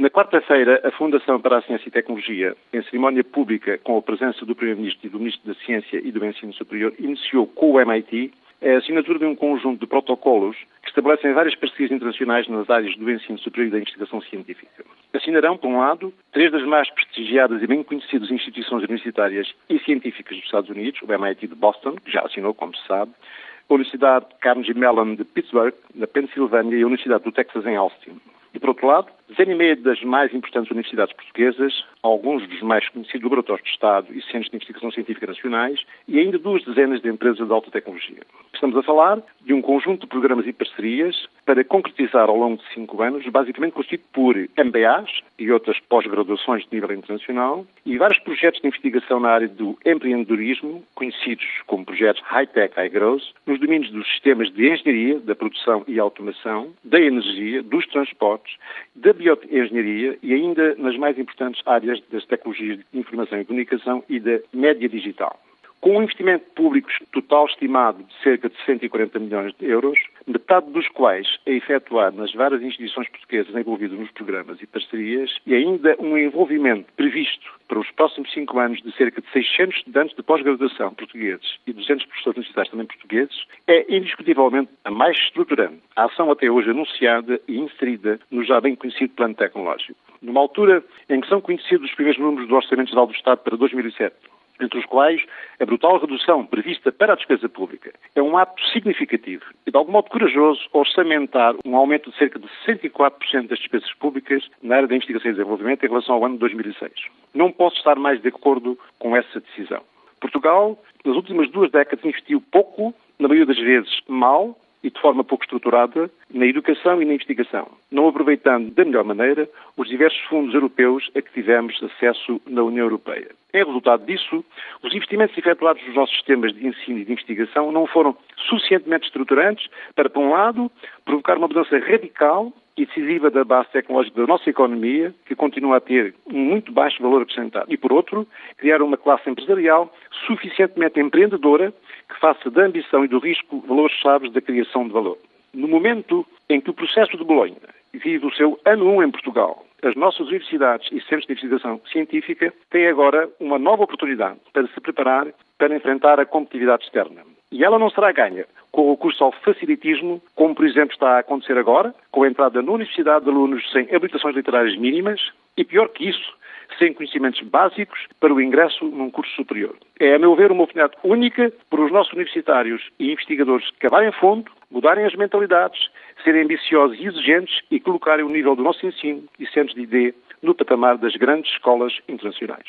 Na quarta-feira, a Fundação para a Ciência e Tecnologia, em cerimónia pública com a presença do Primeiro-Ministro e do Ministro da Ciência e do Ensino Superior, iniciou com o MIT a assinatura de um conjunto de protocolos que estabelecem várias parcerias internacionais nas áreas do ensino superior e da investigação científica. Assinarão, por um lado, três das mais prestigiadas e bem conhecidas instituições universitárias e científicas dos Estados Unidos, o MIT de Boston, que já assinou, como se sabe, a Universidade Carnegie Mellon de Pittsburgh, na Pensilvânia, e a Universidade do Texas em Austin. Por outro lado, dezena e meia das mais importantes universidades portuguesas, alguns dos mais conhecidos laboratórios de Estado e centros de investigação científica nacionais e ainda duas dezenas de empresas de alta tecnologia. Estamos a falar de um conjunto de programas e parcerias para concretizar ao longo de cinco anos, basicamente constituído por MBAs e outras pós-graduações de nível internacional e vários projetos de investigação na área do empreendedorismo, conhecidos como projetos High-Tech, High-Growth, nos domínios dos sistemas de engenharia, da produção e automação, da energia, dos transportes, da bioengenharia e ainda nas mais importantes áreas das tecnologias de informação e comunicação e da média digital. Com um investimento público total estimado de cerca de 140 milhões de euros, metade dos quais é efetuado nas várias instituições portuguesas envolvidas nos programas e parcerias, e ainda um envolvimento previsto para os próximos cinco anos de cerca de 600 estudantes de pós-graduação portugueses e 200 professores universitários também portugueses, é indiscutivelmente a mais estruturante a ação até hoje anunciada e inserida no já bem conhecido plano tecnológico. Numa altura em que são conhecidos os primeiros números do Orçamento Geral do Estado para 2007, entre os quais a brutal redução prevista para a despesa pública. É um ato significativo e, de algum modo corajoso, orçamentar um aumento de cerca de 104% das despesas públicas na área da investigação e desenvolvimento em relação ao ano de 2006. Não posso estar mais de acordo com essa decisão. Portugal, nas últimas duas décadas, investiu pouco, na maioria das vezes mal, e de forma pouco estruturada na educação e na investigação, não aproveitando da melhor maneira os diversos fundos europeus a que tivemos acesso na União Europeia. Em resultado disso, os investimentos efetuados nos nossos sistemas de ensino e de investigação não foram suficientemente estruturantes para, por um lado, provocar uma mudança radical e decisiva da base tecnológica da nossa economia, que continua a ter um muito baixo valor acrescentado, e, por outro, criar uma classe empresarial suficientemente empreendedora que faça da ambição e do risco valores chaves da criação de valor. No momento em que o processo de Bolonha vive o seu ano 1 em Portugal, as nossas universidades e centros de investigação científica têm agora uma nova oportunidade para se preparar para enfrentar a competitividade externa. E ela não será ganha com o recurso ao facilitismo, como por exemplo está a acontecer agora, com a entrada na universidade de alunos sem habilitações literárias mínimas, e pior que isso, sem conhecimentos básicos para o ingresso num curso superior. É, a meu ver, uma oportunidade única para os nossos universitários e investigadores cavarem fundo, mudarem as mentalidades, serem ambiciosos e exigentes e colocarem o nível do nosso ensino e centros de ID no patamar das grandes escolas internacionais.